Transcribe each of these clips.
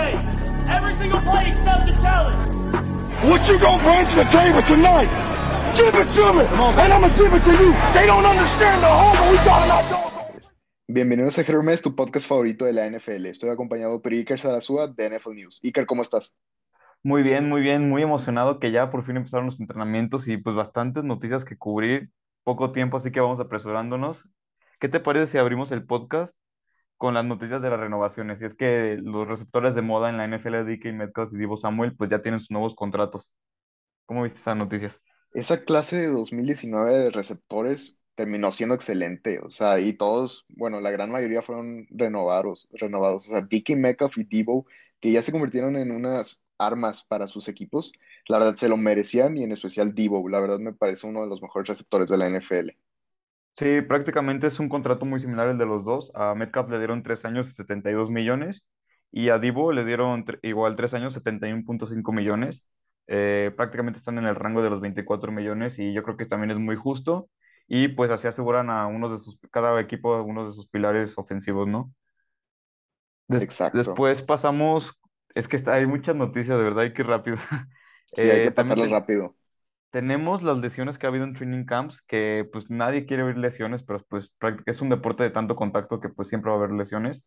Every single play except the challenge. What you gonna bring to the table tonight? Give it to me, and I'm gonna give it to you. They don't understand the hunger we got in our doors. Bienvenidos a Hermes, tu podcast favorito de la NFL. Estoy acompañado por Iker Sarasúa de NFL News. Iker, ¿cómo estás? Muy bien, muy bien, muy emocionado que ya por fin empezaron los entrenamientos y pues bastantes noticias que cubrir, poco tiempo, así que vamos apresurándonos. ¿Qué te parece si abrimos el podcast con las noticias de las renovaciones? Y es que los receptores de moda en la NFL, DK Metcalf y Divo Samuel, pues ya tienen sus nuevos contratos. ¿Cómo viste esas noticias? Esa clase de 2019 de receptores terminó siendo excelente, o sea, y todos, bueno, la gran mayoría fueron renovados, renovados, o sea, DK Metcalf y Divo, que ya se convirtieron en unas armas para sus equipos, la verdad se lo merecían y en especial Divo, la verdad me parece uno de los mejores receptores de la NFL. Sí, prácticamente es un contrato muy similar al de los dos. A Metcalf le dieron tres años 72 millones y a Divo le dieron igual tres años 71.5 millones. Eh, prácticamente están en el rango de los 24 millones y yo creo que también es muy justo. Y pues así aseguran a uno de sus, cada equipo a uno de sus pilares ofensivos, ¿no? Des- Exacto. después pasamos, es que está, hay muchas noticias, de verdad, hay que ir rápido. Sí, hay Eh, que también pasarlo ten- rápido. Tenemos las lesiones que ha habido en training camps, que pues nadie quiere ver lesiones, pero pues es un deporte de tanto contacto que pues siempre va a haber lesiones.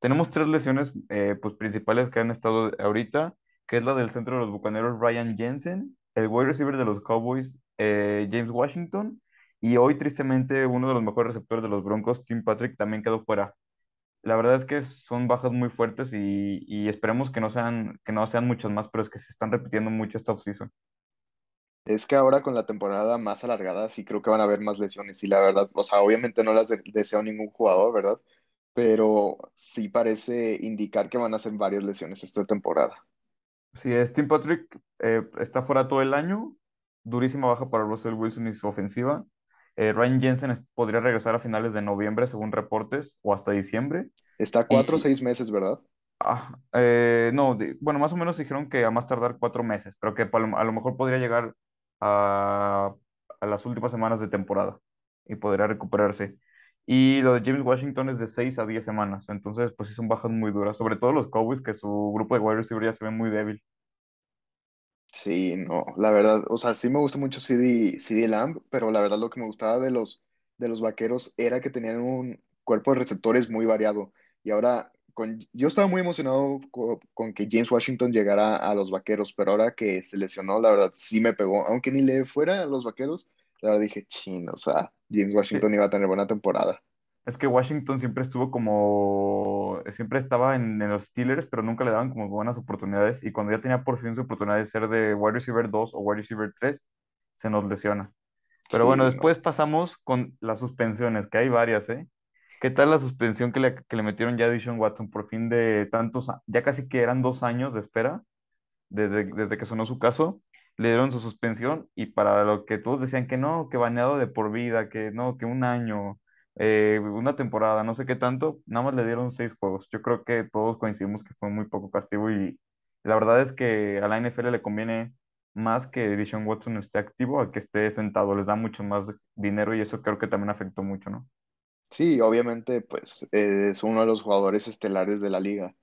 Tenemos tres lesiones eh, pues principales que han estado ahorita, que es la del centro de los Bucaneros Ryan Jensen, el wide receiver de los Cowboys eh, James Washington, y hoy tristemente uno de los mejores receptores de los Broncos, Tim Patrick, también quedó fuera. La verdad es que son bajas muy fuertes y, y esperemos que no sean, que no sean muchas más, pero es que se están repitiendo mucho esta offseason. Es que ahora con la temporada más alargada sí creo que van a haber más lesiones y la verdad, o sea, obviamente no las de- deseo ningún jugador, ¿verdad? Pero sí parece indicar que van a ser varias lesiones esta temporada. Sí, es Tim Patrick eh, está fuera todo el año, durísima baja para Russell Wilson y su ofensiva. Eh, Ryan Jensen podría regresar a finales de noviembre, según reportes, o hasta diciembre. Está cuatro o Y, seis meses, ¿verdad? ah, eh, no, bueno, más o menos dijeron que a más tardar cuatro meses, pero que a lo mejor podría llegar a, a las últimas semanas de temporada y podría recuperarse. Y lo de James Washington es de seis a diez semanas, entonces pues son bajas muy duras, sobre todo los Cowboys, que su grupo de wide receiver ya se ve muy débil. Sí, no, la verdad, o sea, sí me gusta mucho CD, CD Lamb, pero la verdad lo que me gustaba de los, de los vaqueros era que tenían un cuerpo de receptores muy variado. Y ahora, con, yo estaba muy emocionado co- con, que James Washington llegara a los vaqueros, pero ahora que se lesionó, la verdad sí me pegó. Aunque ni le fuera a los vaqueros, la verdad dije, chin, o sea, James Sí, Washington iba a tener buena temporada. Es que Washington siempre estuvo como, siempre estaba en, en los Steelers, pero nunca le daban como buenas oportunidades. Y cuando ya tenía por fin su oportunidad de ser de wide receiver 2 o wide receiver 3, se nos lesiona. Pero bueno, no. después pasamos con las suspensiones, que hay varias, ¿eh? ¿Qué tal la suspensión que le, metieron ya a Deshaun Watson por fin de tantos, ya casi que eran dos años de espera? desde, desde que sonó su caso, le dieron su suspensión y para lo que todos decían que no, que baneado de por vida, que no, que un año, eh, una temporada, no sé qué tanto, nada más le dieron seis juegos. Yo creo que todos coincidimos que fue muy poco castigo y la verdad es que a la NFL le conviene más que Deshaun Watson esté activo a que esté sentado, les da mucho más dinero y eso creo que también afectó mucho, ¿no? Sí, obviamente, pues eh, es uno de los jugadores estelares de la liga.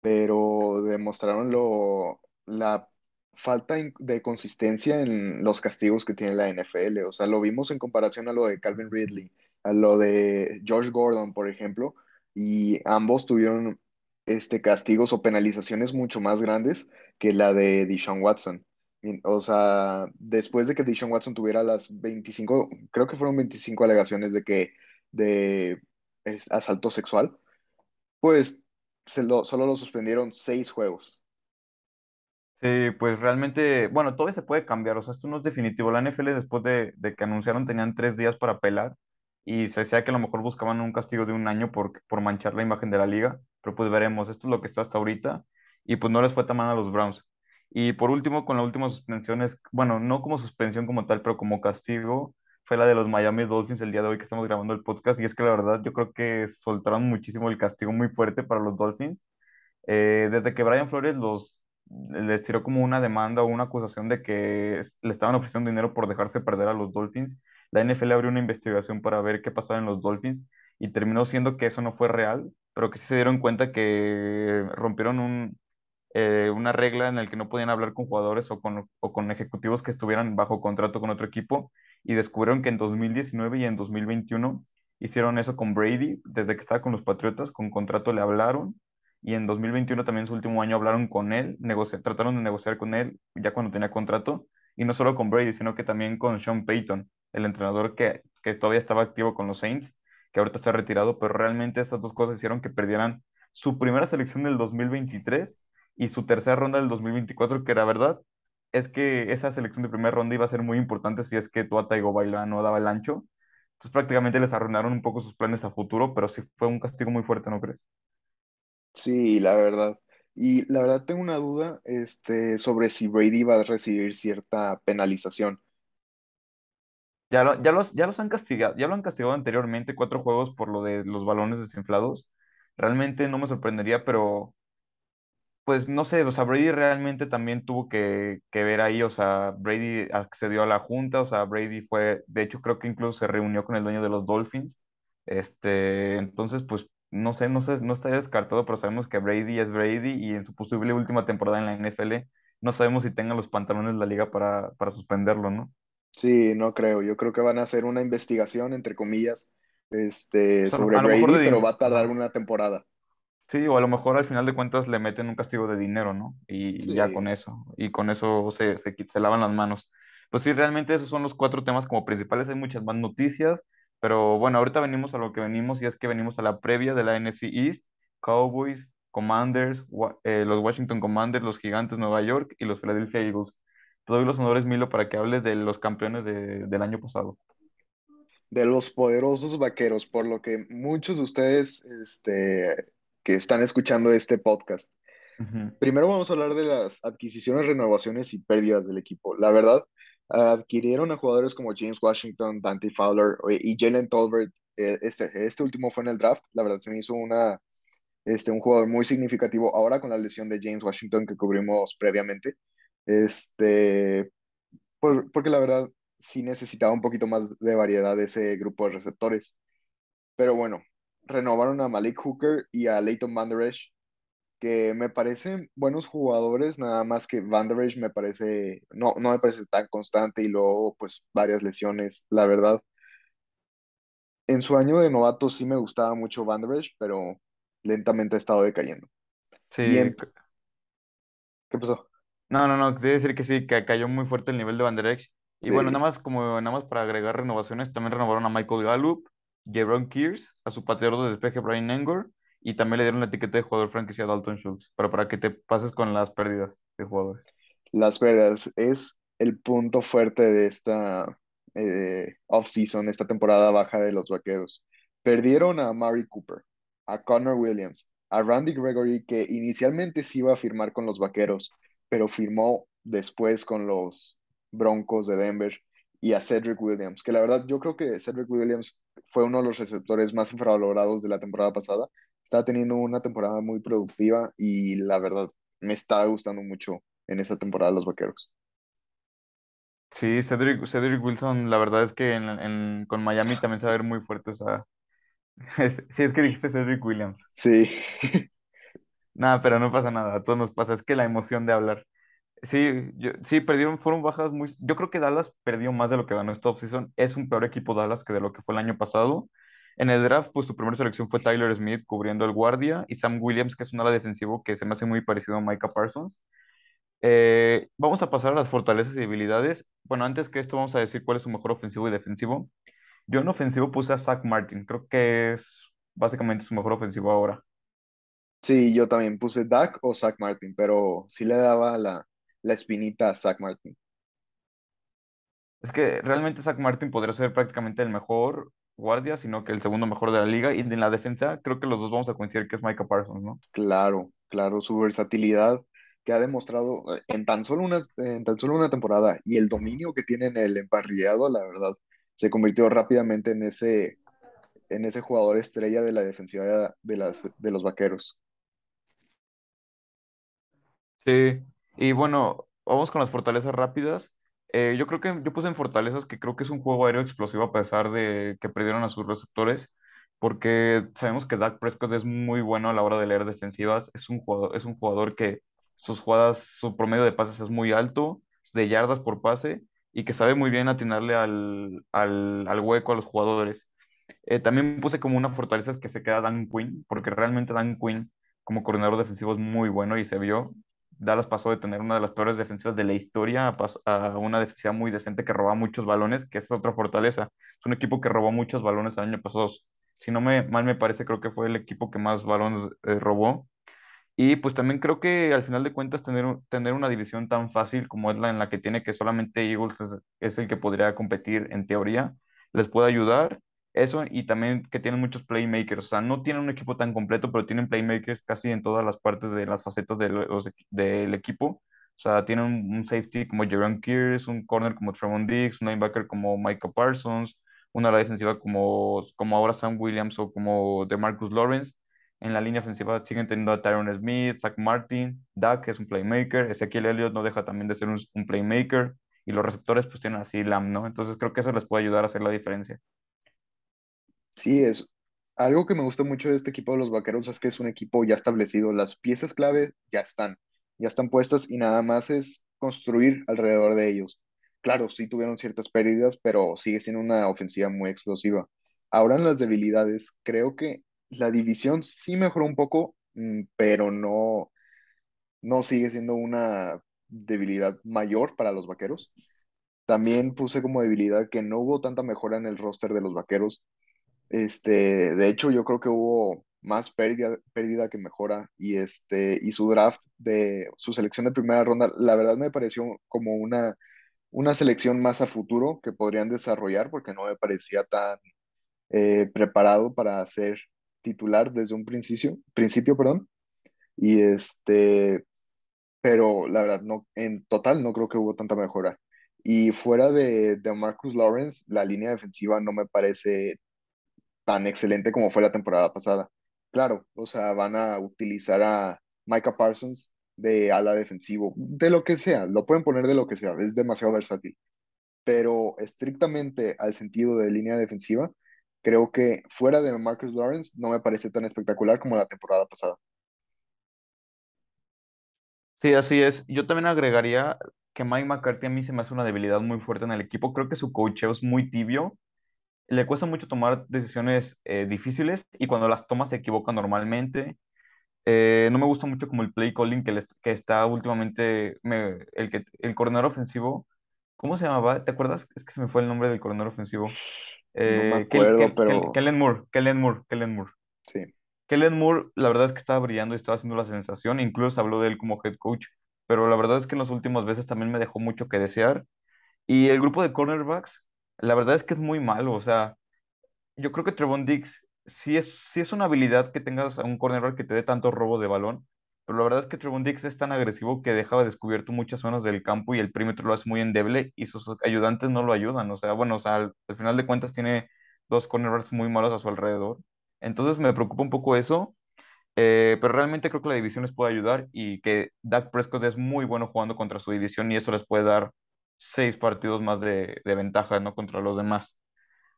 pero demostraron lo, la falta de consistencia en los castigos que tiene la NFL. O sea, lo vimos en comparación a lo de Calvin Ridley, a lo de Josh Gordon, por ejemplo, y ambos tuvieron este, castigos o penalizaciones mucho más grandes que la de Deshaun Watson. O sea, después de que Deshaun Watson tuviera las 25, creo que fueron 25 alegaciones de que de asalto sexual, pues se lo, solo lo suspendieron seis juegos. Sí, pues realmente, bueno, todavía se puede cambiar, o sea, esto no es definitivo. La NFL después de, de que anunciaron tenían tres días para apelar y se decía que a lo mejor buscaban un castigo de un año por, por manchar la imagen de la liga, pero pues veremos, esto es lo que está hasta ahorita y pues no les fue tan mal a los Browns. Y por último, con la última suspensión es, bueno, no como suspensión como tal, pero como castigo, fue la de los Miami Dolphins el día de hoy que estamos grabando el podcast y es que la verdad yo creo que soltaron muchísimo el castigo muy fuerte para los Dolphins. Eh, desde que Brian Flores los les tiró como una demanda o una acusación de que le estaban ofreciendo dinero por dejarse perder a los Dolphins, la NFL abrió una investigación para ver qué pasaba en los Dolphins y terminó siendo que eso no fue real, pero que sí se dieron cuenta que rompieron un, eh, una regla en la que no podían hablar con jugadores o con, o con ejecutivos que estuvieran bajo contrato con otro equipo y descubrieron que en 2019 y en 2021 hicieron eso con Brady, desde que estaba con los Patriotas, con contrato le hablaron y en 2021 también su último año hablaron con él, trataron de negociar con él ya cuando tenía contrato y no solo con Brady, sino que también con Sean Payton, el entrenador que, que todavía estaba activo con los Saints, que ahorita está retirado, pero realmente estas dos cosas hicieron que perdieran su primera selección del 2023 y su tercera ronda del 2024, que la verdad es que esa selección de primera ronda iba a ser muy importante si es que Tua Tagovailoa no daba el ancho. Entonces prácticamente les arruinaron un poco sus planes a futuro, pero sí fue un castigo muy fuerte, ¿no crees? Sí, la verdad. Y la verdad tengo una duda, este, sobre si Brady va a recibir cierta penalización. Ya, lo- ya los, ya los han castigado, ya lo han castigado anteriormente, cuatro juegos por lo de los balones desinflados. Realmente no me sorprendería, pero pues no sé, o sea, Brady realmente también tuvo que, que ver ahí, o sea, Brady accedió a la junta, o sea, Brady fue, de hecho creo que incluso se reunió con el dueño de los Dolphins. Este, entonces, pues no sé, no sé, no está descartado, pero sabemos que Brady es Brady y en su posible última temporada en la NFL, no sabemos si tenga los pantalones de la liga para, para suspenderlo, ¿no? Sí, no creo. Yo creo que van a hacer una investigación, entre comillas, este, sobre Brady, pero va a tardar una temporada. Sí, o a lo mejor al final de cuentas le meten un castigo de dinero, ¿no? Y ya con eso, y con eso se, se, lavan las manos. Pues sí, realmente esos son los cuatro temas como principales, hay muchas más noticias, pero bueno, ahorita venimos a lo que venimos y es que venimos a la previa de la NFC East, Cowboys, Commanders, Wa- eh, los Washington Commanders, los Gigantes de Nueva York y los Philadelphia Eagles. Te doy los honores, Milo, para que hables de los campeones de- del año pasado. de los poderosos vaqueros, por lo que muchos de ustedes, este, que están escuchando este podcast. Primero vamos a hablar de las adquisiciones, renovaciones y pérdidas del equipo. La verdad, adquirieron a jugadores como James Washington, Dante Fowler y Jalen Tolbert. Eh, Este, este último fue en el draft. La verdad se me hizo una, este, un jugador muy significativo ahora con la lesión de James Washington que cubrimos previamente. Este, por- porque la verdad sí necesitaba un poquito más de variedad de ese grupo de receptores. Pero bueno, renovaron a Malik Hooker y a Leighton Van Der Esch, que me parecen buenos jugadores, nada más que Van Der Esch me parece, no, no me parece tan constante y luego pues varias lesiones, la verdad. En su año de novato sí me gustaba mucho Van Der Esch, pero lentamente ha estado decayendo. Sí, en, ¿qué pasó? No, no, no, debe decir que sí, que cayó muy fuerte el nivel de Van Der Esch. Y bueno, nada más como nada más para agregar renovaciones, también renovaron a Michael Gallup, Jaron Kears, a su pateador de despeje Brian Engor, y también le dieron la etiqueta de jugador franquicia a Dalton Schultz, pero para que te pases con las pérdidas de jugadores. las pérdidas es el punto fuerte de esta eh, off-season, esta temporada baja de los Vaqueros. Perdieron a Mari Cooper, a Connor Williams, a Randy Gregory, que inicialmente sí iba a firmar con los Vaqueros, pero firmó después con los Broncos de Denver, y a Cedric Williams, que la verdad yo creo que Cedric Williams fue uno de los receptores más infravalorados de la temporada pasada. Está teniendo una temporada muy productiva y la verdad me está gustando mucho en esa temporada los Vaqueros. Sí, Cedric, Cedric Wilson, la verdad es que en, en- con Miami también se va a ver muy fuerte esa... Sí, es que dijiste Cedric Williams. Sí, Nada, pero no pasa nada, a todos nos pasa, es que la emoción de hablar. Sí, yo- sí, perdieron, fueron bajas muy... Yo creo que Dallas perdió más de lo que ganó esta offseason. Es un peor equipo Dallas que de lo que fue el año pasado. En el draft, pues su primera selección fue Tyler Smith cubriendo el guardia y Sam Williams, que es un ala defensivo que se me hace muy parecido a Micah Parsons. Eh, vamos a pasar a las fortalezas y debilidades. Bueno, antes que esto, vamos a decir cuál es su mejor ofensivo y defensivo. Yo en ofensivo puse a Zach Martin. Creo que es básicamente su mejor ofensivo ahora. sí, yo también puse Dak o Zach Martin, pero sí le daba la, la espinita a Zach Martin. Es que realmente Zach Martin podría ser prácticamente el mejor guardia, sino que el segundo mejor de la liga. Y en la defensa, creo que los dos vamos a coincidir que es Micah Parsons, ¿no? Claro, claro, su versatilidad que ha demostrado eh, en tan solo una, en tan solo una temporada y el dominio que tiene en el emparrillado, la verdad, se convirtió rápidamente en ese, en ese jugador estrella de la defensiva de, las, de los Vaqueros. Sí, y bueno, vamos con las fortalezas rápidas. Eh, yo creo que yo puse en fortalezas que creo que es un juego aéreo explosivo a pesar de que perdieron a sus receptores, porque sabemos que Dak Prescott es muy bueno a la hora de leer defensivas. Es un jugador, es un jugador que sus jugadas, su promedio de pases es muy alto, de yardas por pase, y que sabe muy bien atinarle al, al, al hueco a los jugadores. Eh, también puse como una fortaleza que se queda Dan Quinn, porque realmente Dan Quinn como coordinador defensivo es muy bueno y se vio. Dallas pasó de tener una de las peores defensivas de la historia a, a una defensiva muy decente que roba muchos balones, que es otra fortaleza. Es un equipo que robó muchos balones el año pasado. Si no me mal me parece, creo que fue el equipo que más balones eh, robó. Y pues también creo que al final de cuentas tener, tener una división tan fácil como es la en la que tiene que solamente Eagles es, es el que podría competir en teoría, les puede ayudar. Eso y también que tienen muchos playmakers. O sea, no tienen un equipo tan completo, pero tienen playmakers casi en todas las partes de las facetas del equipo. O sea, tienen un, safety como Jaron Kears, un corner como Trevon Diggs, un linebacker como Micah Parsons, una ala defensiva como, como ahora Sam Williams o como DeMarcus Lawrence. En la línea ofensiva siguen teniendo a Tyron Smith, Zach Martin, Dak, que es un playmaker, Ezequiel Elliott no deja también de ser un, playmaker, y los receptores pues tienen así Lamb, ¿no? Entonces creo que eso les puede ayudar a hacer la diferencia. Sí, es algo que me gusta mucho de este equipo de los Vaqueros es que es un equipo ya establecido. Las piezas clave ya están, ya están puestas y nada más es construir alrededor de ellos. Claro, sí tuvieron ciertas pérdidas, pero sigue siendo una ofensiva muy explosiva. Ahora en las debilidades, creo que la división sí mejoró un poco, mm, pero no, no sigue siendo una debilidad mayor para los Vaqueros. También puse como debilidad que no hubo tanta mejora en el roster de los Vaqueros. Este, de hecho, yo creo que hubo más pérdida, pérdida que mejora y este, y su draft de su selección de primera ronda, la verdad me pareció como una, una selección más a futuro que podrían desarrollar porque no me parecía tan eh, preparado para ser titular desde un principio, principio, perdón. Y este, pero la verdad, no, en total no creo que hubo tanta mejora. Y fuera de, de Marcus Lawrence, la línea defensiva no me parece tan excelente como fue la temporada pasada. Claro, o sea, van a utilizar a Micah Parsons de ala defensivo, de lo que sea, lo pueden poner de lo que sea, es demasiado versátil, pero estrictamente al sentido de línea defensiva, creo que fuera de Marcus Lawrence no me parece tan espectacular como la temporada pasada. Sí, así es. Yo también agregaría que Mike McCarthy a mí se me hace una debilidad muy fuerte en el equipo. Creo que su coacheo es muy tibio. Le cuesta mucho tomar decisiones eh, difíciles y cuando las toma se equivoca normalmente. Eh, no me gusta mucho como el play calling que, les- que está últimamente, me- el, que, el coordinador ofensivo, ¿cómo se llamaba? ¿Te acuerdas? Es que se me fue el nombre del coordinador ofensivo. No me Eh, acuerdo, Kel- Kel- pero Kellen Moore, Kellen Moore, Kellen Moore. sí, Kellen Moore, la verdad es que estaba brillando y estaba haciendo la sensación, incluso se habló de él como head coach, pero la verdad es que en las últimas veces también me dejó mucho que desear. Y el grupo de cornerbacks, la verdad es que es muy malo, o sea, yo creo que Trevon Diggs sí es, sí es una habilidad que tengas a un cornerback que te dé tanto robo de balón, pero la verdad es que Trevon Diggs es tan agresivo que deja descubierto muchas zonas del campo y el perímetro lo hace muy endeble y sus ayudantes no lo ayudan. O sea, bueno, o sea, al, al final de cuentas tiene dos cornerbacks muy malos a su alrededor. Entonces me preocupa un poco eso, eh, pero realmente creo que la división les puede ayudar y que Dak Prescott es muy bueno jugando contra su división y eso les puede dar seis partidos más de, de ventaja, ¿no? Contra los demás.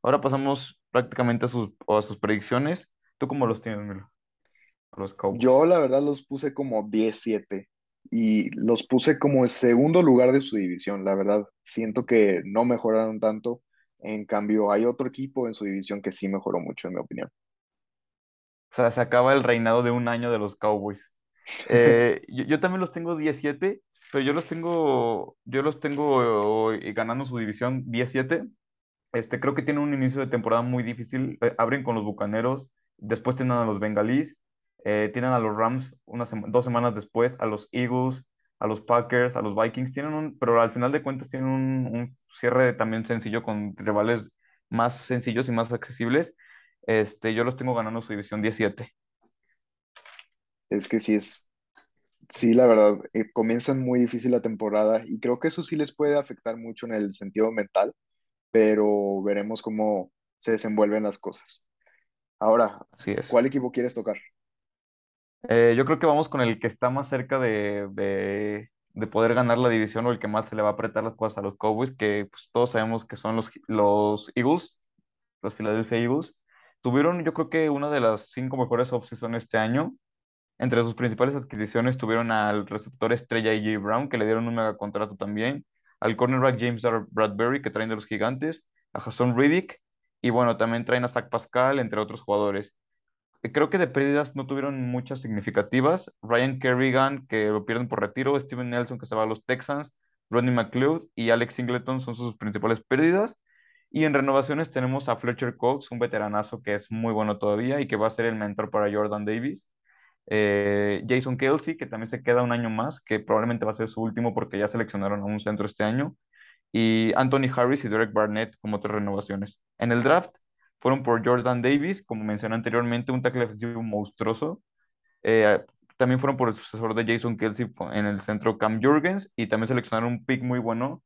Ahora pasamos prácticamente a sus, a sus predicciones. ¿Tú cómo los tienes, Milo? Yo la verdad los puse como diez siete y los puse como el segundo lugar de su división, la verdad, siento que no mejoraron tanto, en cambio hay otro equipo en su división que sí mejoró mucho, en mi opinión. O sea, se acaba el reinado de un año de los Cowboys. Eh, yo, yo también los tengo 17, pero yo los tengo, yo los tengo eh, ganando su división 17. Este, creo que tienen un inicio de temporada muy difícil. Eh, abren con los Bucaneros, después tienen a los Bengalís, eh, tienen a los Rams una dos semanas después, a los Eagles, a los Packers, a los Vikings. Tienen un, pero al final de cuentas tienen un, un cierre también sencillo con rivales más sencillos y más accesibles. Este, yo los tengo ganando su división 17. Es que sí es, sí, la verdad, eh, comienzan muy difícil la temporada y creo que eso sí les puede afectar mucho en el sentido mental, pero veremos cómo se desenvuelven las cosas. Ahora, Así es. ¿cuál equipo quieres tocar? Eh, yo creo que vamos con el que está más cerca de, de- de poder ganar la división o el que más se le va a apretar las cosas a los Cowboys, que pues, todos sabemos que son los, los Eagles, los Philadelphia Eagles. Tuvieron, yo creo que una de las cinco mejores offseason este año. Entre sus principales adquisiciones tuvieron al receptor estrella A.J. Brown, que le dieron un mega contrato también, al cornerback James Bradbury, que traen de los gigantes, a Hassan Riddick, y bueno, también traen a Zach Pascal, entre otros jugadores. Creo que de pérdidas no tuvieron muchas significativas. Ryan Kerrigan, que lo pierden por retiro, Steven Nelson, que se va a los Texans, Rodney McLeod y Alex Singleton son sus principales pérdidas. Y en renovaciones tenemos a Fletcher Cox, un veteranazo que es muy bueno todavía y que va a ser el mentor para Jordan Davis. Eh, Jason Kelsey, que también se queda un año más, que probablemente va a ser su último porque ya seleccionaron a un centro este año. Y Anthony Harris y Derek Barnett como otras renovaciones. En el draft fueron por Jordan Davis, como mencioné anteriormente, un tackle defensivo monstruoso. Eh, también fueron por el sucesor de Jason Kelsey en el centro Cam Jurgens y también seleccionaron un pick muy bueno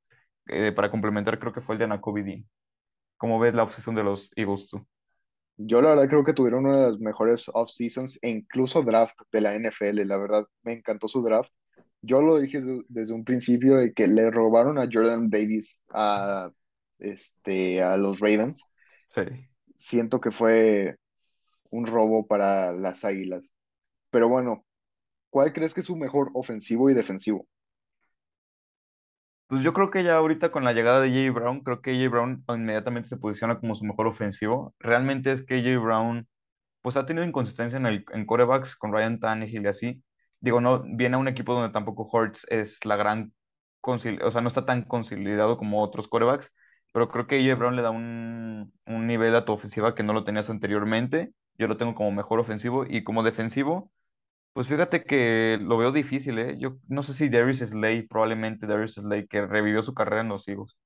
eh, para complementar, creo que fue el de Nakobe Dean. ¿Cómo ves la obsesión de los Eagles tú? Yo la verdad creo que tuvieron una de las mejores off-seasons e incluso draft de la NFL. La verdad me encantó su draft. Yo lo dije desde, un principio de que le robaron a Jordan Davis a, este, a los Ravens. Sí. Siento que fue un robo para las Águilas. Pero bueno, ¿cuál crees que es su mejor ofensivo y defensivo? Pues yo creo que ya ahorita con la llegada de J. Brown, creo que J. Brown inmediatamente se posiciona como su mejor ofensivo. Realmente es que J. Brown, pues ha tenido inconsistencia en, el, en corebacks con Ryan Tannehill y así. Digo, no, viene a un equipo donde tampoco Hurts es la gran, o sea, no está tan consolidado como otros corebacks, pero creo que J. Brown le da un, un nivel a tu ofensiva que no lo tenías anteriormente. Yo lo tengo como mejor ofensivo y como defensivo pues fíjate que lo veo difícil, ¿eh? Yo no sé si Darius Slay, probablemente Darius Slay, que revivió su carrera en los Eagles.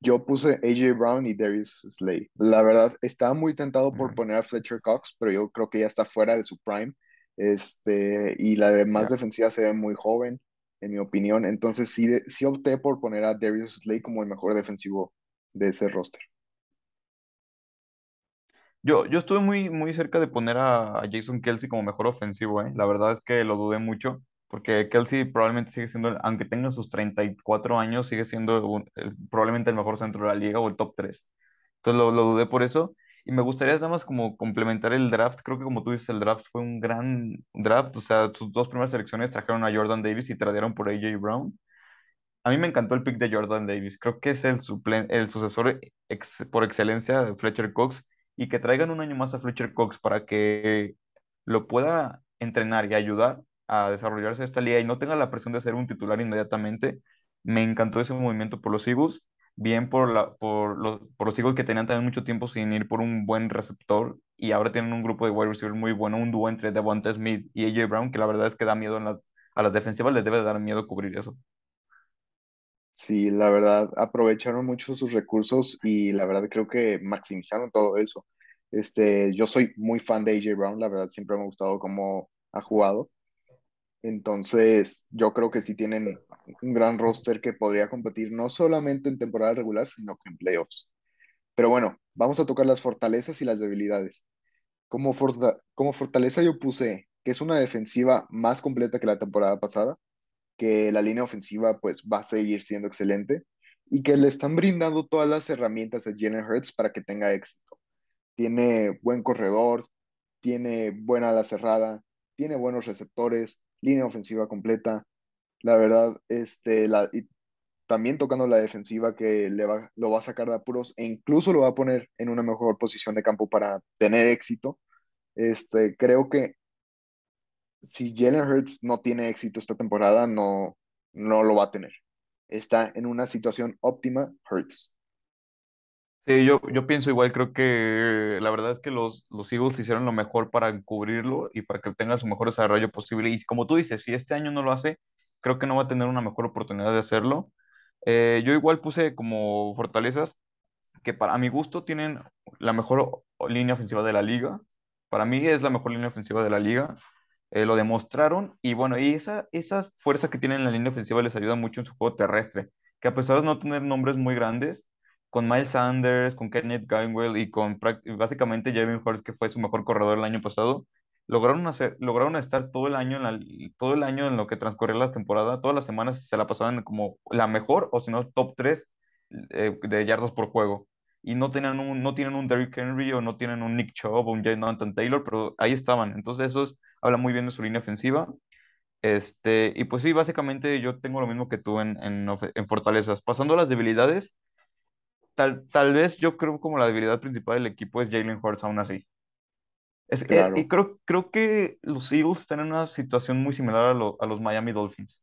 Yo puse AJ Brown y Darius Slay. La verdad, estaba muy tentado por poner a Fletcher Cox, pero yo creo que ya está fuera de su prime. Este, y la demás defensiva se ve muy joven, en mi opinión. Entonces sí, sí opté por poner a Darius Slay como el mejor defensivo de ese roster. Yo, yo estuve muy, muy cerca de poner a, Jason Kelsey como mejor ofensivo, ¿eh? La verdad es que lo dudé mucho, porque Kelsey probablemente sigue siendo, aunque tenga sus 34 años, sigue siendo probablemente el mejor centro de la liga o el top 3. Entonces lo, lo dudé por eso. Y me gustaría nada más como complementar el draft. Creo que como tú dices, el draft fue un gran draft. O sea, sus dos primeras selecciones trajeron a Jordan Davis y trajeron por AJ Brown. A mí me encantó el pick de Jordan Davis. Creo que es el, el sucesor por excelencia de Fletcher Cox y que traigan un año más a Fletcher Cox para que lo pueda entrenar y ayudar a desarrollarse esta liga y no tenga la presión de ser un titular inmediatamente. Me encantó ese movimiento por los Eagles, bien por, la, por, los, por los Eagles que tenían también mucho tiempo sin ir por un buen receptor y ahora tienen un grupo de wide receivers muy bueno, un dúo entre Devonta Smith y AJ Brown, que la verdad es que da miedo en las, a las defensivas, les debe dar miedo cubrir eso. Sí, la verdad, aprovecharon mucho sus recursos y la verdad creo que maximizaron todo eso. Este, yo soy muy fan de AJ Brown, la verdad siempre me ha gustado cómo ha jugado. Entonces, yo creo que sí tienen un gran roster que podría competir no solamente en temporada regular, sino que en playoffs. Pero bueno, vamos a tocar las fortalezas y las debilidades. Como, como fortaleza yo puse que es una defensiva más completa que la temporada pasada que la línea ofensiva pues va a seguir siendo excelente y que le están brindando todas las herramientas a Jalen Hurts para que tenga éxito. Tiene buen corredor, tiene buena ala cerrada, tiene buenos receptores, línea ofensiva completa. La verdad, este, la, también tocando la defensiva que le va, lo va a sacar de apuros e incluso lo va a poner en una mejor posición de campo para tener éxito. Este, creo que si Jalen Hurts no tiene éxito esta temporada, no, no lo va a tener. Está en una situación óptima, Hurts. Sí, yo, yo pienso igual, creo que la verdad es que los, los Eagles hicieron lo mejor para cubrirlo y para que tenga su mejor desarrollo posible. Y como tú dices, si este año no lo hace, creo que no va a tener una mejor oportunidad de hacerlo. Eh, yo igual puse como fortalezas que para mi gusto tienen la mejor línea ofensiva de la liga. Para mí es la mejor línea ofensiva de la liga. Eh, lo demostraron y bueno, y esa, esa fuerza que tienen en la línea ofensiva les ayuda mucho en su juego terrestre, que a pesar de no tener nombres muy grandes, con Miles Sanders, con Kenneth Gainwell y con básicamente Javin Hurts, que fue su mejor corredor el año pasado, lograron, hacer, lograron estar todo el año en todo el año en lo que transcurrió la temporada, todas las semanas se la pasaban como la mejor o si no top 3 eh, de yardas por juego y no, un, no tienen un Derrick Henry o no tienen un Nick Chubb o un Jonathan Taylor, pero ahí estaban. Entonces eso es habla muy bien de su línea ofensiva. Este, y pues sí, básicamente yo tengo lo mismo que tú en, en, en fortalezas. Pasando a las debilidades, tal, tal vez yo creo como la debilidad principal del equipo es Jalen Hurts aún así. Es, eh, y creo, creo que los Eagles están en una situación muy similar a, lo- a los Miami Dolphins.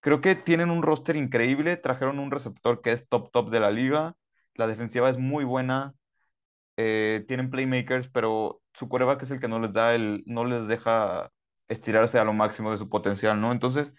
Creo que tienen un roster increíble, trajeron un receptor que es top top de la liga, la defensiva es muy buena, eh, tienen playmakers, pero su quarterback es el que no les da el, no les deja estirarse a lo máximo de su potencial, ¿no? Entonces,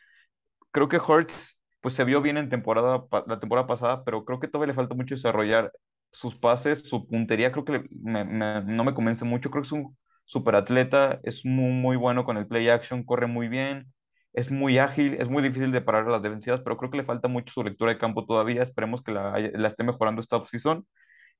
creo que Hurts pues se vio bien en temporada, la temporada pasada, pero creo que todavía le falta mucho desarrollar sus pases, su puntería, creo que me- no me convence mucho, creo que es un super atleta, es muy, muy bueno con el play action, corre muy bien, es muy ágil, es muy difícil de parar a las defensivas, pero creo que le falta mucho su lectura de campo todavía, esperemos que la, la esté mejorando esta offseason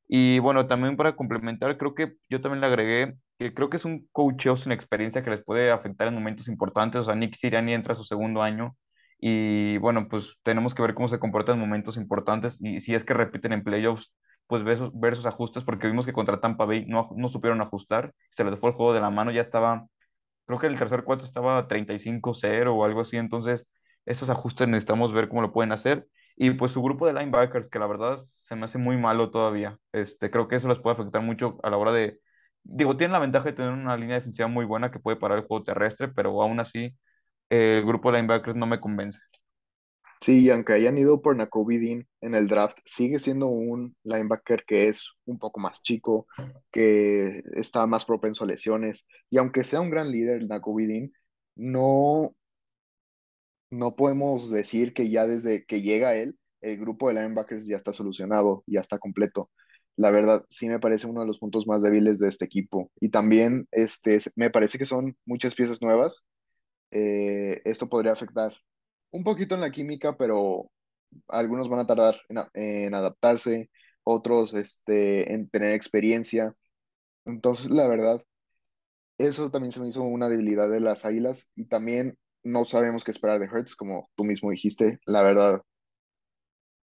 y bueno, también para complementar, creo que yo también le agregué que creo que es un coacheo sin experiencia que les puede afectar en momentos importantes. O sea, Nick Sirianni entra a su segundo año y bueno, pues tenemos que ver cómo se comporta en momentos importantes y si es que repiten en playoffs, pues ver esos, ver esos ajustes, porque vimos que contra Tampa Bay no, no supieron ajustar, se les fue el juego de la mano, ya estaba Creo que el tercer cuarto estaba 35-0 o algo así, entonces esos ajustes necesitamos ver cómo lo pueden hacer. Y pues su grupo de linebackers, que la verdad se me hace muy malo todavía. Este, creo que eso les puede afectar mucho a la hora de... Digo, tienen la ventaja de tener una línea defensiva muy buena que puede parar el juego terrestre, pero aún así el grupo de linebackers no me convence. sí, y aunque hayan ido por Nakobe Dean en el draft, sigue siendo un linebacker que es un poco más chico, que está más propenso a lesiones, y aunque sea un gran líder, Nakobe Dean, no, no podemos decir que ya desde que llega él, el grupo de linebackers ya está solucionado, ya está completo. La verdad, sí me parece uno de los puntos más débiles de este equipo. Y también este, me parece que son muchas piezas nuevas. Eh, esto podría afectar un poquito en la química, pero algunos van a tardar en, en adaptarse, otros este, en tener experiencia. Entonces, la verdad, eso también se me hizo una debilidad de las Águilas y también no sabemos qué esperar de Hertz, como tú mismo dijiste. La verdad,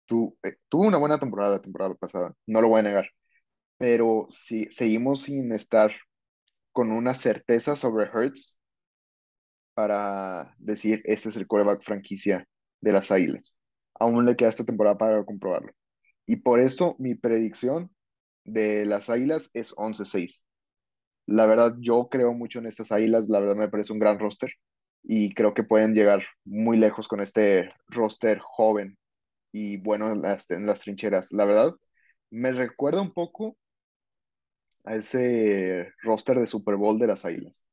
tú, eh, tuvo una buena temporada la temporada pasada, no lo voy a negar, pero si seguimos sin estar con una certeza sobre Hertz para decir este es el quarterback franquicia de las Águilas. Aún le queda esta temporada para comprobarlo. Y por esto mi predicción de las Águilas es 11-6. La verdad, yo creo mucho en estas Águilas, la verdad me parece un gran roster y creo que pueden llegar muy lejos con este roster joven y bueno en las, las trincheras. La verdad, me recuerda un poco a ese roster de Super Bowl de las Águilas.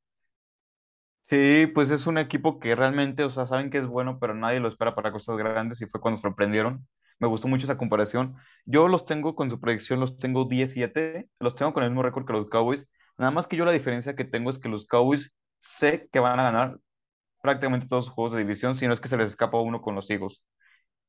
Sí, pues es un equipo que realmente, o sea, saben que es bueno, pero nadie lo espera para cosas grandes y fue cuando sorprendieron. Me gustó mucho esa comparación. Yo los tengo con su predicción, los tengo 17, los tengo con el mismo récord que los Cowboys. Nada más que yo la diferencia que tengo es que los Cowboys sé que van a ganar prácticamente todos sus juegos de división, si no es que se les escapa uno con los Eagles.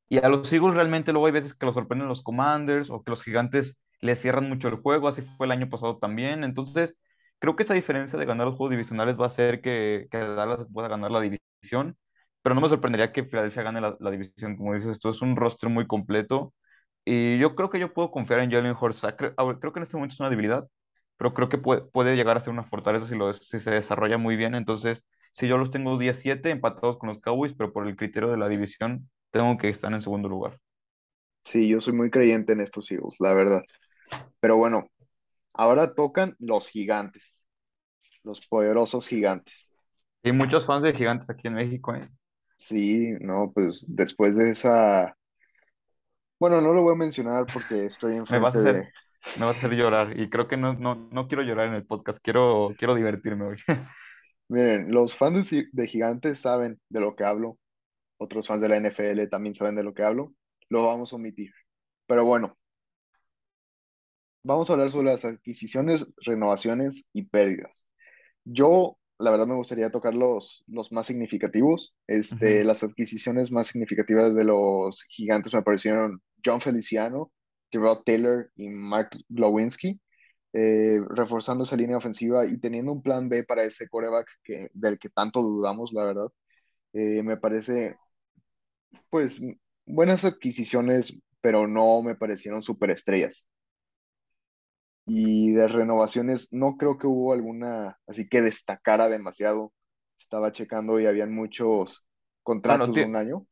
Y a los Eagles realmente luego hay veces que los sorprenden los Commanders o que los Gigantes les cierran mucho el juego, así fue el año pasado también. Entonces, creo que esa diferencia de ganar los juegos divisionales va a hacer que, que Dallas pueda ganar la división, pero no me sorprendería que Filadelfia gane la, división, como dices, esto es un roster muy completo y yo creo que yo puedo confiar en Jalen Hurts. Sea, Creo, creo que en este momento es una debilidad, pero creo que puede, puede llegar a ser una fortaleza si, lo, si se desarrolla muy bien. Entonces, si yo los tengo 17 empatados con los Cowboys, pero por el criterio de la división, tengo que estar en segundo lugar. Sí, yo soy muy creyente en estos Eagles, la verdad. Pero bueno, ahora tocan los gigantes, los poderosos gigantes. Y muchos fans de Gigantes aquí en México, ¿eh? Sí, no, pues después de esa, bueno, no lo voy a mencionar porque estoy Me vas a enfrente hacer, de, me vas a hacer llorar y creo que no, no, no quiero llorar en el podcast, quiero, quiero divertirme hoy. miren, los fans de, de gigantes saben de lo que hablo, otros fans de la NFL también saben de lo que hablo, lo vamos a omitir. Pero bueno, vamos a hablar sobre las adquisiciones, renovaciones y pérdidas. Yo, la verdad, me gustaría tocar los, los más significativos. Este, Ujú. las adquisiciones más significativas de los gigantes me parecieron John Feliciano, Tyrod Taylor y Mark Glowinski, eh, reforzando esa línea ofensiva y teniendo un plan B para ese quarterback que, del que tanto dudamos, la verdad. Eh, me parece, pues, buenas adquisiciones, pero no me parecieron superestrellas. Y de renovaciones, no creo que hubo alguna así que destacara demasiado. Estaba checando y habían muchos Bueno, contratos de un año.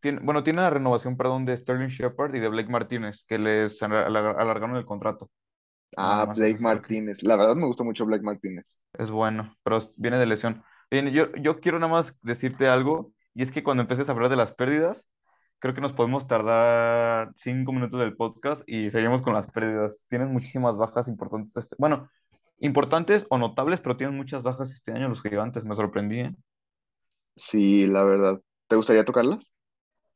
tiene, bueno, tiene la renovación, perdón, de Sterling Shepard y de Blake Martínez, que les alar- alar- alargaron el contrato. Ah, Blake Martínez. La verdad me gusta mucho Blake Martínez. es bueno, pero viene de lesión. Bien, yo, yo quiero nada más decirte algo, y es que cuando empieces a hablar de las pérdidas, creo que nos podemos tardar cinco minutos del podcast y seguimos con las pérdidas. Tienes muchísimas bajas importantes. Este, bueno, importantes o notables, pero tienen muchas bajas este año los gigantes, me sorprendí, ¿eh? Sí, la verdad. ¿Te gustaría tocarlas?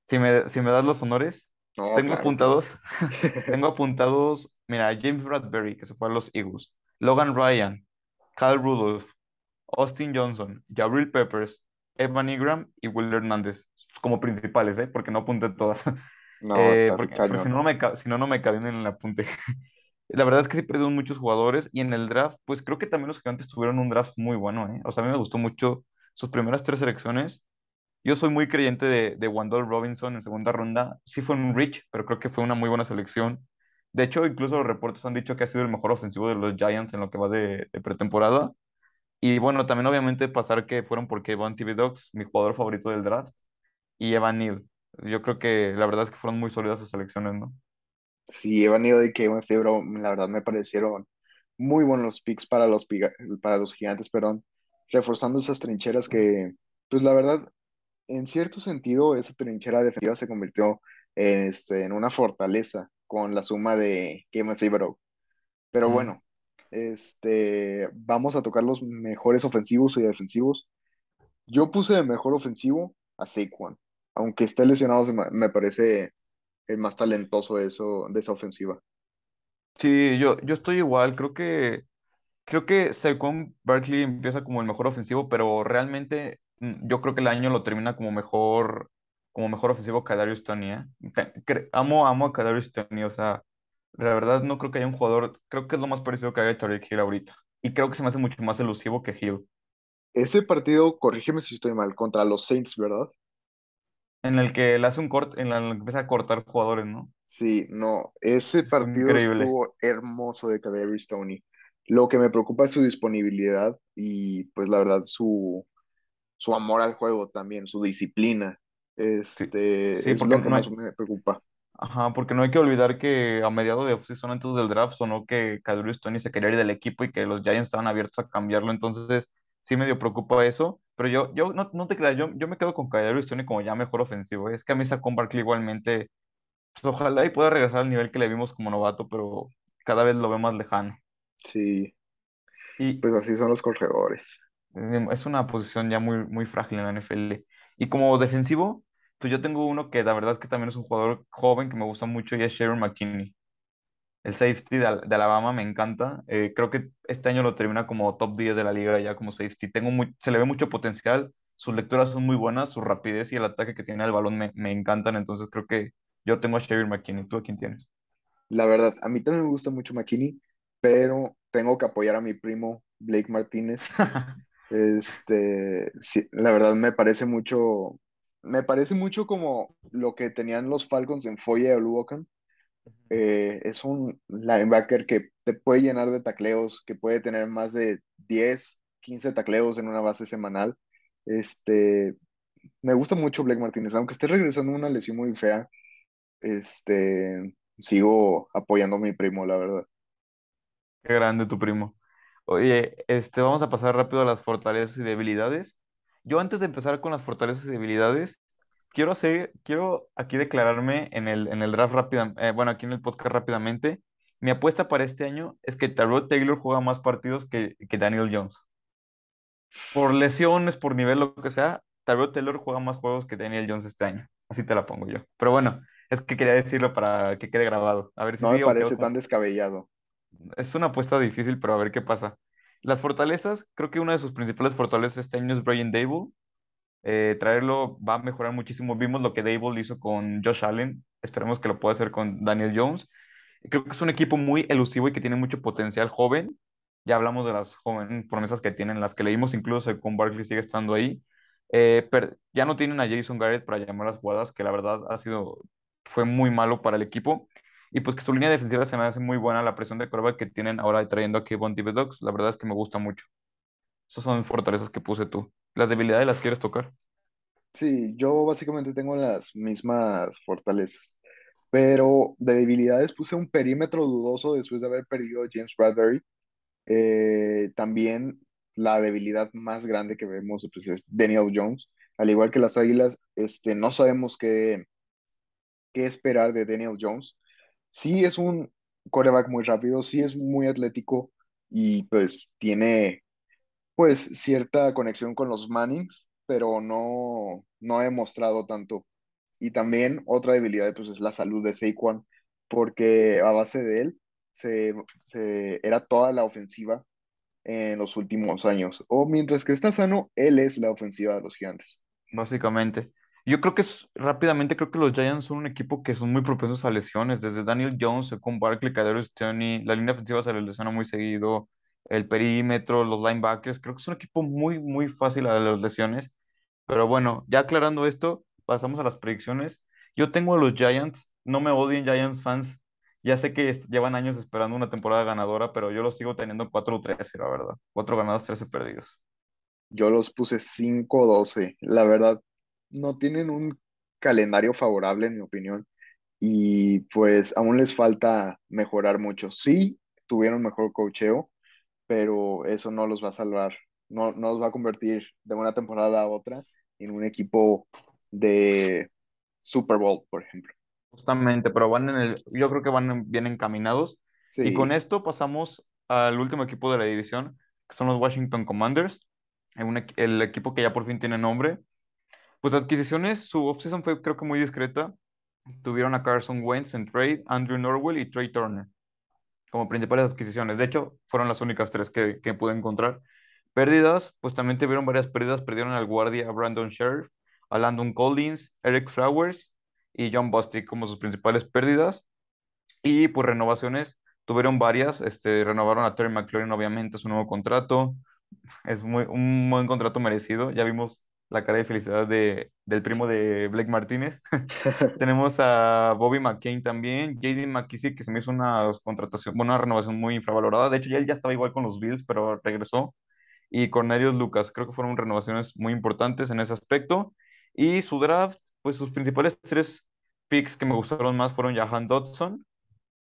Si me, si me das los honores, No, tengo claro. apuntados, tengo apuntados, mira, James Bradbury, que se fue a los Eagles, Logan Ryan, Kyle Rudolph, Austin Johnson, Jabril Peppers, Evan Ingram y Will Hernández, como principales, ¿eh? Porque no apunté todas. No, Eh, está porque, porque si no, no me, si no, no me cabían en el apunte. La verdad es que sí perdieron muchos jugadores y en el draft, pues creo que también los gigantes tuvieron un draft muy bueno, ¿eh? O sea, a mí me gustó mucho sus primeras tres selecciones. Yo soy muy creyente de, de Wandale Robinson en segunda ronda. Sí fue un reach, pero creo que fue una muy buena selección. De hecho, incluso los reportes han dicho que ha sido el mejor ofensivo de los Giants en lo que va de, de pretemporada. Y bueno, también obviamente pasar que fueron porque Van TV Dogs, mi jugador favorito del draft, y Evan Neal. Yo creo que la verdad es que fueron muy sólidas sus selecciones, ¿no? Sí, Evan Neal y Kevin Thibodeau, la verdad me parecieron muy buenos los picks para los, para los gigantes, perdón, reforzando esas trincheras que, pues la verdad, en cierto sentido, esa trinchera defensiva se convirtió en, este, en una fortaleza con la suma de Kevin Thibodeau. Pero Mm. bueno, este, vamos a tocar los mejores ofensivos y defensivos. Yo puse de mejor ofensivo a Saquon, aunque esté lesionado, me parece el más talentoso de, eso, de esa ofensiva. Sí, yo, yo estoy igual. Creo que Creo que Saquon Barkley empieza como el mejor ofensivo, pero realmente mm, yo creo que el año lo termina como mejor, como mejor ofensivo Kadarius Toney, ¿eh? Amo, amo a Kadarius Toney, o sea, la verdad no creo que haya un jugador, creo que es lo más parecido que haya Tyreek Hill ahorita. Y creo que se me hace mucho más elusivo que Hill, Ese partido, corrígeme si estoy mal, contra los Saints, ¿verdad? en el que le hace un corte, en el que empieza a cortar jugadores, ¿no? Sí, no, ese partido increíble. estuvo hermoso de Kadarius Toney. Lo que me preocupa es su disponibilidad y pues la verdad su, su amor al juego también, su disciplina. Sí, Este sí, es porque lo que no hay, más me preocupa. Ajá, porque no hay que olvidar que a mediados de offseason antes del draft sonó que Kadarius Toney se quería ir del equipo y que los Giants estaban abiertos a cambiarlo, entonces sí medio preocupa eso, pero yo, yo no, no te creas, yo, yo me quedo con Kadarius Toney como ya mejor ofensivo, es que a mí Saquon Barkley igualmente, pues ojalá y pueda regresar al nivel que le vimos como novato, pero cada vez lo veo más lejano. Sí, Y pues así son los corredores. es una posición ya muy, muy frágil en la NFL. Y como defensivo, pues yo tengo uno que la verdad es que también es un jugador joven que me gusta mucho y es Sharon McKinney. El safety de, de Alabama me encanta. Eh, creo que este año lo termina como top 10 de la liga ya como safety. Tengo muy, se le ve mucho potencial. Sus lecturas son muy buenas, su rapidez y el ataque que tiene al balón me, me encantan. Entonces creo que yo tengo a Xavier McKinney. ¿Tú a quién tienes? La verdad, a mí también me gusta mucho McKinney, pero tengo que apoyar a mi primo Blake Martínez. Este, sí, la verdad me parece mucho, me parece mucho como lo que tenían los Falcons en Foye y Oluokan. Eh, es un linebacker que te puede llenar de tacleos, que puede tener más de 10, 15 tacleos en una base semanal. Este, me gusta mucho Blake Martínez, aunque esté regresando una lesión muy fea. Este, sigo apoyando a mi primo, la verdad. Qué grande tu primo. Oye, este, vamos a pasar rápido a las fortalezas y debilidades. Yo antes de empezar con las fortalezas y debilidades, quiero hacer, quiero aquí declararme en el, en el draft rápida, eh, bueno, aquí en el podcast rápidamente. Mi apuesta para este año es que Tyrod Taylor juega más partidos que, que Daniel Jones. Por lesiones, por nivel, lo que sea, Tyrod Taylor juega más juegos que Daniel Jones este año. Así te la pongo yo. Pero bueno, es que quería decirlo para que quede grabado. A ver si No me parece tan descabellado. es una apuesta difícil, pero a ver qué pasa. Las fortalezas, creo que una de sus principales fortalezas este año es Brian Dable. Eh, traerlo va a mejorar muchísimo. Vimos lo que Dable hizo con Josh Allen. Esperemos que lo pueda hacer con Daniel Jones. Creo que es un equipo muy elusivo y que tiene mucho potencial joven. Ya hablamos de las jóvenes promesas que tienen, las que leímos, incluso con Barkley sigue estando ahí. Eh, per- ya no tienen a Jason Garrett para llamar las jugadas, que la verdad ha sido, fue muy malo para el equipo. Y pues que su línea defensiva se me hace muy buena, la presión de quarterback que tienen ahora trayendo aquí Von Dogs, la verdad es que me gusta mucho. Esas son fortalezas que puse tú. ¿Las debilidades las quieres tocar? Sí, yo básicamente tengo las mismas fortalezas, pero de debilidades puse un perímetro dudoso después de haber perdido a James Bradbury. Eh, también la debilidad más grande que vemos pues, es Daniel Jones. Al igual que las Águilas, este, no sabemos qué, qué esperar de Daniel Jones. Sí es un coreback muy rápido, sí es muy atlético y pues tiene pues cierta conexión con los Mannings, pero no, no ha demostrado tanto. Y también otra debilidad pues es la salud de Saquon, porque a base de él se, se, era toda la ofensiva en los últimos años. O mientras que está sano, él es la ofensiva de los gigantes. Básicamente. Yo creo que es, rápidamente creo que los Giants son un equipo que son muy propensos a lesiones. Desde Daniel Jones, con Barkley, Kadarius Stoney, la línea ofensiva se les lesiona muy seguido, el perímetro, los linebackers. Creo que es un equipo muy, muy fácil a las lesiones. Pero bueno, ya aclarando esto, pasamos a las predicciones. Yo tengo a los Giants, no me odien Giants fans, ya sé que llevan años esperando una temporada ganadora, pero yo los sigo teniendo 4-13, la verdad. 4 ganados, 13 perdidos. Yo los puse 5-12. La verdad, no tienen un calendario favorable, en mi opinión. Y pues aún les falta mejorar mucho. Sí, tuvieron mejor cocheo, pero eso no los va a salvar. No, no los va a convertir de una temporada a otra en un equipo de Super Bowl, por ejemplo. Justamente, pero van en el, yo creo que van bien encaminados. Y con esto pasamos al último equipo de la división, que son los Washington Commanders, el equipo que ya por fin tiene nombre. Pues adquisiciones, su offseason fue creo que muy discreta. Tuvieron a Carson Wentz en trade, Andrew Norwell y Trey Turner como principales adquisiciones. De hecho, fueron las únicas tres que, que pude encontrar. Pérdidas, pues también tuvieron varias pérdidas. Perdieron al guardia Brandon Sheriff, a Landon Collins, Eric Flowers y John Bostic como sus principales pérdidas. Y pues renovaciones, tuvieron varias. Este, renovaron a Terry McLaurin, obviamente, su nuevo contrato. Es muy, un buen contrato merecido. Ya vimos la cara de felicidad de, del primo de Blake Martínez. Tenemos a Bobby McCain también, JD McKissick, que se me hizo una contratación, una renovación muy infravalorada. De hecho, ya él ya estaba igual con los Bills, pero regresó. Y Cornelius Lucas, creo que fueron renovaciones muy importantes en ese aspecto. Y su draft, pues sus principales tres picks que me gustaron más fueron Jahan Dodson,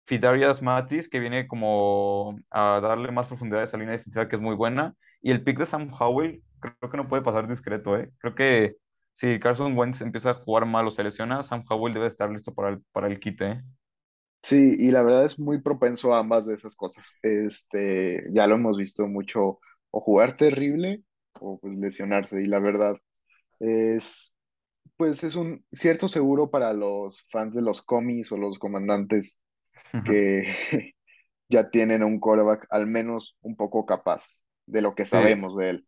Fidarias Matis, que viene como a darle más profundidad a esa línea defensiva que es muy buena, y el pick de Sam Howell, creo que no puede pasar discreto, ¿eh? Creo que si Carson Wentz empieza a jugar mal o se lesiona, Sam Howell debe estar listo para el, para el quite, ¿eh? Sí, y la verdad es muy propenso a ambas de esas cosas. Este, ya lo hemos visto mucho, o jugar terrible o pues lesionarse, y la verdad es, pues es un cierto seguro para los fans de los comis o los comandantes que ya tienen un quarterback al menos un poco capaz de lo que sabemos de él.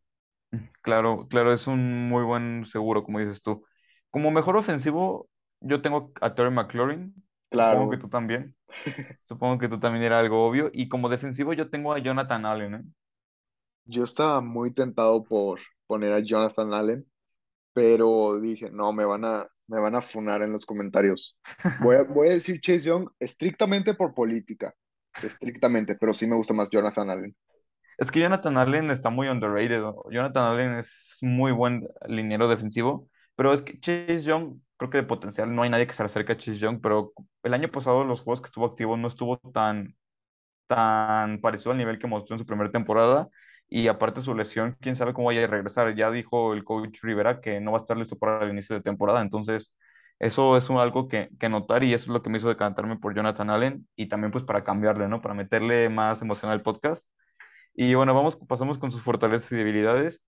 Claro, claro, es un muy buen seguro, como dices tú. Como mejor ofensivo, yo tengo a Terry McLaurin. Claro. Supongo que tú también. Supongo que tú también era algo obvio. Y como defensivo, yo tengo a Jonathan Allen, ¿eh? Yo estaba muy tentado por poner a Jonathan Allen, pero dije, no, me van a, me van a funar en los comentarios. Voy a, voy a decir Chase Young estrictamente por política, estrictamente, pero sí me gusta más Jonathan Allen. Es que Jonathan Allen está muy underrated. Jonathan Allen es muy buen liniero defensivo, pero es que Chase Young, creo que de potencial no hay nadie que se acerque a Chase Young, pero el año pasado los juegos que estuvo activo no estuvo tan, tan parecido al nivel que mostró en su primera temporada. Y aparte su lesión, quién sabe cómo vaya a regresar. Ya dijo el coach Rivera que no va a estar listo para el inicio de temporada. Entonces, eso es algo que, que, notar y eso es lo que me hizo decantarme por Jonathan Allen y también pues para cambiarle, ¿no? Para meterle más emoción al podcast. Y bueno, vamos, pasamos con sus fortalezas y debilidades.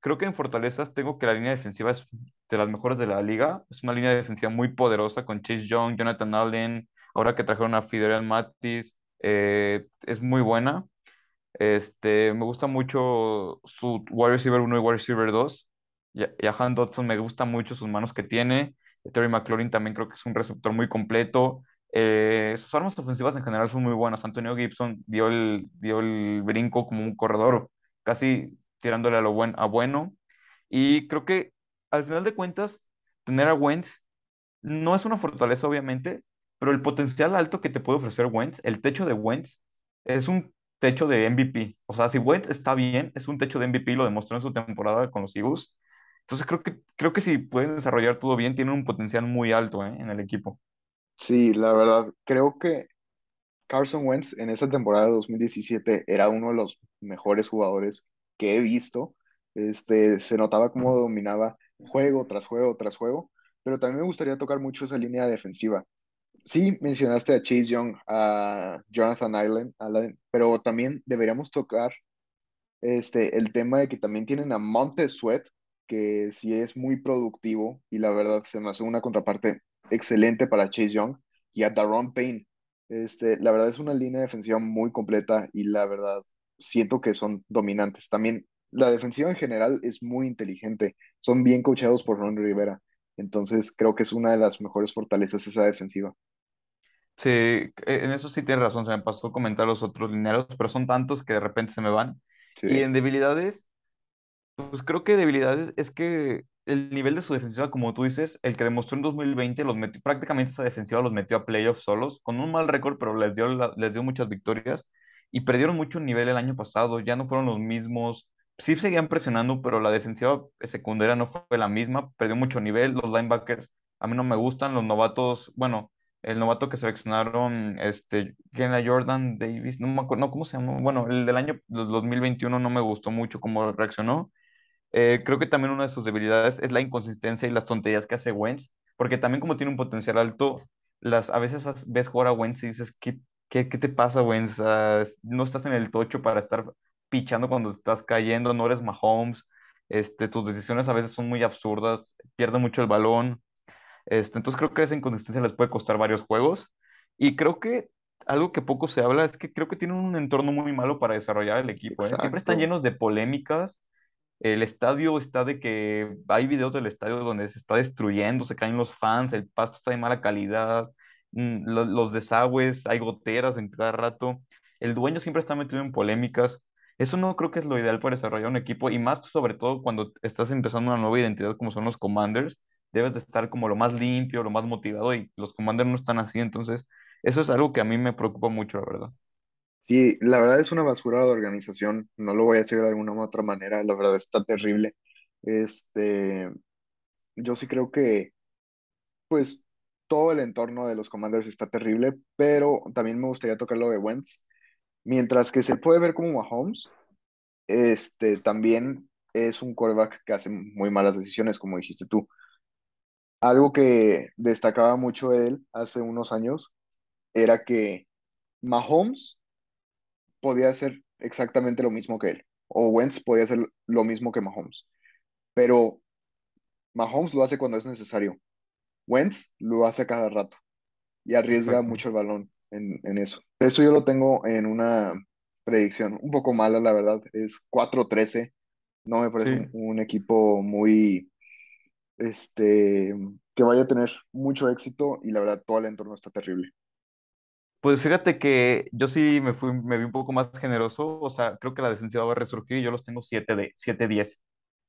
Creo que en fortalezas tengo que la línea defensiva es de las mejores de la liga. Es una línea defensiva muy poderosa con Chase Young, Jonathan Allen, ahora que trajeron a Fidel Matis, eh, es muy buena. Este, me gusta mucho su wide receiver 1 y wide receiver 2. Y a Han Dodson me gusta mucho sus manos que tiene. Terry McLaurin también creo que es un receptor muy completo. Eh, sus armas ofensivas en general son muy buenas. Antonio Gibson dio el, dio el brinco como un corredor, casi tirándole a lo buen, a bueno. Y creo que al final de cuentas, tener a Wentz no es una fortaleza, obviamente, pero el potencial alto que te puede ofrecer Wentz, el techo de Wentz, es un techo de MVP. O sea, si Wentz está bien, es un techo de MVP, lo demostró en su temporada con los Eagles. Entonces creo que, creo que si pueden desarrollar todo bien, tienen un potencial muy alto ¿eh? en el equipo. Sí, la verdad, creo que Carson Wentz en esa temporada de 2017 era uno de los mejores jugadores que he visto. Este, se notaba cómo dominaba juego tras juego tras juego, pero también me gustaría tocar mucho esa línea defensiva. Sí, mencionaste a Chase Young, a Jonathan Allen, Allen, pero también deberíamos tocar este, el tema de que también tienen a Montez Sweat, que sí es muy productivo y la verdad se me hace una contraparte excelente para Chase Young, y a Daron Payne, este, la verdad es una línea defensiva muy completa y la verdad siento que son dominantes. También la defensiva en general es muy inteligente, son bien coachados por Ron Rivera. Entonces creo que es una de las mejores fortalezas esa defensiva. Sí, e, en eso sí tienes razón, se me pasó comentar los otros lineros, pero son tantos que de repente se me van. Y en debilidades, pues creo que debilidades es que el nivel de su defensiva, como tú dices, el que demostró en 2020, los prácticamente esa defensiva los metió a playoffs solos, con un mal récord, pero les dio, les dio muchas victorias y perdieron mucho nivel el año pasado, ya no fueron los mismos. Sí seguían presionando, pero la defensiva secundaria no fue la misma, perdió mucho nivel. Los linebackers a mí no me gustan, los novatos, bueno, el novato que seleccionaron, este, Jordan Davis, no me acuerdo, no, ¿cómo se llama? Bueno, el del año 2021 no me gustó mucho cómo reaccionó. Eh, creo que también una de sus debilidades es la inconsistencia y las tonterías que hace Wentz, porque también como tiene un potencial alto, las, a veces ves jugar a Wentz y dices, ¿qué, qué, qué te pasa, Wentz? no estás en el tocho para estar pichando cuando estás cayendo, no eres Mahomes, este, tus decisiones a veces son muy absurdas, pierde mucho el balón, este, entonces creo que esa inconsistencia les puede costar varios juegos, y creo que algo que poco se habla es que creo que tienen un entorno muy malo para desarrollar el equipo, ¿eh? Siempre están llenos de polémicas, el estadio está de que hay videos del estadio donde se está destruyendo, se caen los fans, el pasto está de mala calidad, mm, los desagües, hay goteras en cada rato. El dueño siempre está metido en polémicas. Eso no creo que es lo ideal para desarrollar un equipo y más sobre todo cuando estás empezando una nueva identidad como son los Commanders, debes de estar como lo más limpio, lo más motivado y los Commanders no están así, entonces eso es algo que a mí me preocupa mucho, la verdad. Sí, la verdad es una basura de organización, no lo voy a decir de alguna u otra manera, la verdad está terrible. Este, yo sí creo que, pues, todo el entorno de los Commanders está terrible, pero también me gustaría tocar lo de Wentz. Mientras que se puede ver como Mahomes, este, también es un quarterback que hace muy malas decisiones, como dijiste tú. Algo que destacaba mucho de él hace unos años era que Mahomes podía hacer exactamente lo mismo que él, o Wentz podía hacer lo mismo que Mahomes, pero Mahomes lo hace cuando es necesario. Wentz lo hace cada rato y arriesga mucho el balón en, eso. Eso yo lo tengo en una predicción un poco mala, la verdad. Es 4-13. No me parece un, un, equipo muy, este, que vaya a tener mucho éxito y la verdad todo el entorno está terrible. Pues fíjate que yo sí me fui, me vi un poco más generoso, o sea, creo que la defensiva va a resurgir y yo los tengo 7 de 7-10.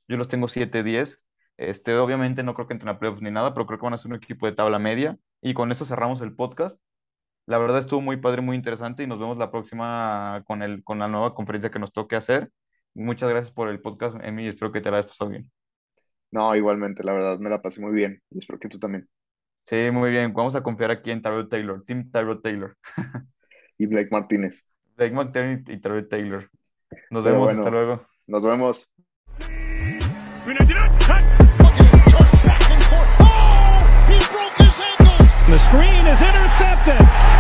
Yo los tengo 7-10. Este, obviamente no creo que entren a playoffs ni nada, pero creo que van a ser un equipo de tabla media. Y con eso cerramos el podcast. La verdad estuvo muy padre, muy interesante y nos vemos la próxima con, el, con la nueva conferencia que nos toque hacer. Muchas gracias por el podcast, Emi, y espero que te la hayas pasado bien. No, igualmente, la verdad me la pasé muy bien y espero que tú también. Sí, muy bien. Vamos a confiar aquí en Tyrell Taylor, Team Tyrell Taylor. y Blake Martínez. Blake Martínez y Tyrell Taylor. Nos vemos, hasta luego. Nos vemos. The screen is intercepted.